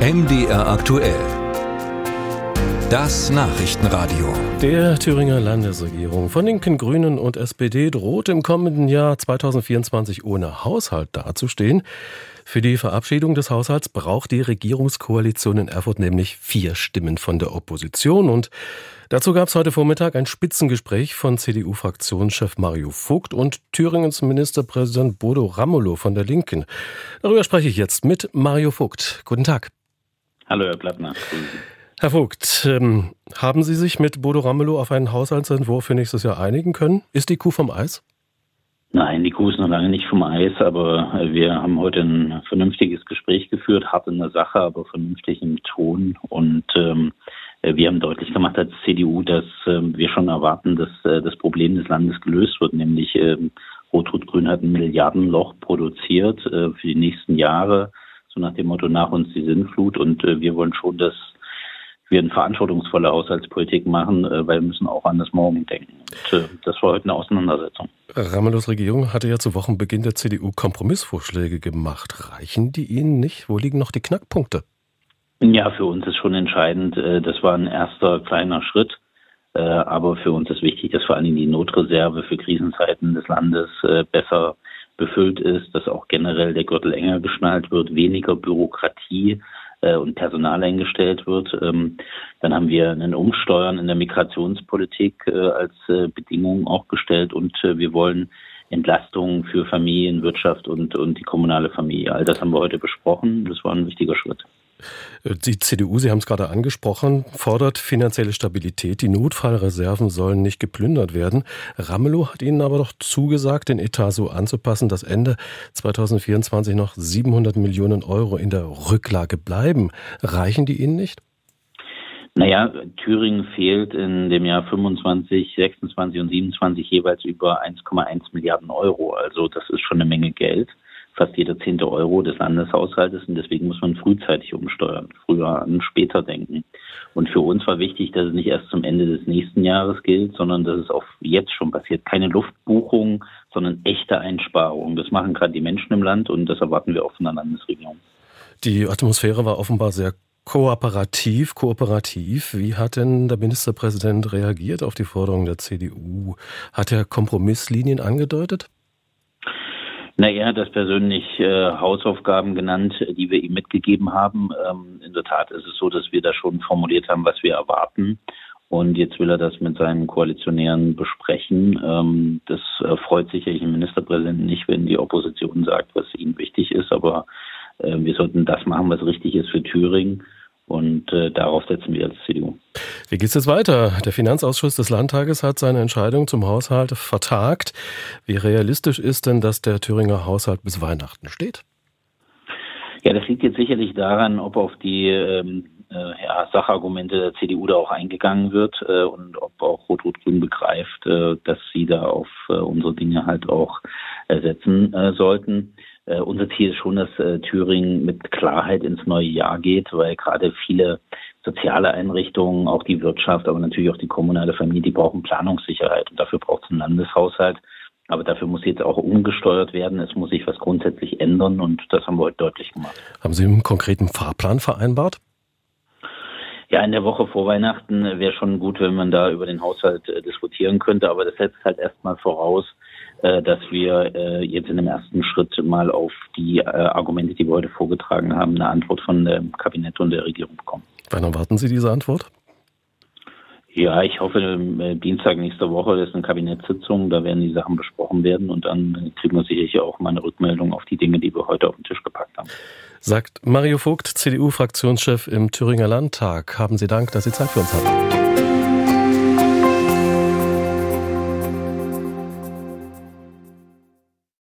MDR aktuell. Das Nachrichtenradio. Der Thüringer Landesregierung von Linken, Grünen und SPD droht im kommenden Jahr 2024 ohne Haushalt dazustehen. Für die Verabschiedung des Haushalts braucht die Regierungskoalition in Erfurt nämlich vier Stimmen von der Opposition. Und dazu gab es heute Vormittag ein Spitzengespräch von CDU-Fraktionschef Mario Vogt und Thüringens Ministerpräsident Bodo Ramelow von der Linken. Darüber spreche ich jetzt mit Mario Vogt. Guten Tag. Hallo, Herr Plattner. Herr Vogt, ähm, haben Sie sich mit Bodo Ramelow auf einen Haushaltsentwurf für nächstes Jahr einigen können? Ist die Kuh vom Eis? Nein, die Kuh ist noch lange nicht vom Eis, aber wir haben heute ein vernünftiges Gespräch geführt, hart in der Sache, aber vernünftig im Ton. Und ähm, wir haben deutlich gemacht als CDU, dass ähm, wir schon erwarten, dass äh, das Problem des Landes gelöst wird, nämlich ähm, Rot-Rot-Grün hat ein Milliardenloch produziert äh, für die nächsten Jahre, so nach dem Motto nach uns die Sinnflut. Und äh, wir wollen schon, dass wir eine verantwortungsvolle Haushaltspolitik machen, äh, weil wir müssen auch an das Morgen denken. Und äh, das war heute eine Auseinandersetzung. Ramelows Regierung hatte ja zu Wochenbeginn der CDU Kompromissvorschläge gemacht. Reichen die Ihnen nicht? Wo liegen noch die Knackpunkte? Ja, für uns ist schon entscheidend, äh, das war ein erster kleiner Schritt. Aber für uns ist wichtig, dass vor allen Dingen die Notreserve für Krisenzeiten des Landes besser befüllt ist, dass auch generell der Gürtel enger geschnallt wird, weniger Bürokratie äh, und Personal eingestellt wird. Ähm, dann haben wir einen Umsteuern in der Migrationspolitik äh, als äh, Bedingung auch gestellt und äh, wir wollen Entlastungen für Familien, Wirtschaft und, und die kommunale Familie. All das haben wir heute besprochen. Das war ein wichtiger Schritt. Die CDU, Sie haben es gerade angesprochen, fordert finanzielle Stabilität. Die Notfallreserven sollen nicht geplündert werden. Ramelow hat Ihnen aber doch zugesagt, den Etat so anzupassen, dass Ende 2024 noch 700 Millionen Euro in der Rücklage bleiben. Reichen die Ihnen nicht? Naja, Thüringen fehlt in dem Jahr 25, 26 und 27 jeweils über 1,1 Milliarden Euro. Also das ist schon eine Menge Geld fast jeder zehnte Euro des Landeshaushaltes und deswegen muss man frühzeitig umsteuern, früher an später denken. Und für uns war wichtig, dass es nicht erst zum Ende des nächsten Jahres gilt, sondern dass es auch jetzt schon passiert. Keine Luftbuchung, sondern echte Einsparungen. Das machen gerade die Menschen im Land und das erwarten wir auch von der Landesregierung. Die Atmosphäre war offenbar sehr kooperativ, kooperativ. Wie hat denn der Ministerpräsident reagiert auf die Forderungen der CDU? Hat er Kompromisslinien angedeutet? Na, er hat das persönlich äh, Hausaufgaben genannt, die wir ihm mitgegeben haben. Ähm, in der Tat ist es so, dass wir da schon formuliert haben, was wir erwarten. Und jetzt will er das mit seinen Koalitionären besprechen. Ähm, das äh, freut sicherlich den Ministerpräsidenten nicht, wenn die Opposition sagt, was ihm wichtig ist. Aber äh, wir sollten das machen, was richtig ist für Thüringen. Und äh, darauf setzen wir als CDU. Wie geht es jetzt weiter? Der Finanzausschuss des Landtages hat seine Entscheidung zum Haushalt vertagt. Wie realistisch ist denn, dass der Thüringer Haushalt bis Weihnachten steht? Ja, das liegt jetzt sicherlich daran, ob auf die ähm, äh, ja, Sachargumente der CDU da auch eingegangen wird äh, und ob auch Rot-Rot-Grün begreift, äh, dass sie da auf äh, unsere Dinge halt auch setzen äh, sollten. Äh, unser Ziel ist schon, dass Thüringen mit Klarheit ins neue Jahr geht, weil gerade viele soziale Einrichtungen, auch die Wirtschaft, aber natürlich auch die kommunale Familie, die brauchen Planungssicherheit und dafür braucht es einen Landeshaushalt. Aber dafür muss jetzt auch umgesteuert werden. Es muss sich was grundsätzlich ändern und das haben wir heute deutlich gemacht. Haben Sie einen konkreten Fahrplan vereinbart? Ja, in der Woche vor Weihnachten wäre schon gut, wenn man da über den Haushalt äh, diskutieren könnte. Aber das setzt halt erstmal voraus, äh, dass wir äh, jetzt in dem ersten Schritt mal auf die äh, Argumente, die wir heute vorgetragen haben, eine Antwort von dem Kabinett und der Regierung bekommen. Wann erwarten Sie diese Antwort? Ja, ich hoffe, Dienstag nächste Woche ist eine Kabinettssitzung, da werden die Sachen besprochen werden und dann kriegen wir sicherlich auch mal eine Rückmeldung auf die Dinge, die wir heute auf den Tisch gepackt haben. Sagt Mario Vogt, CDU-Fraktionschef im Thüringer Landtag. Haben Sie Dank, dass Sie Zeit für uns hatten.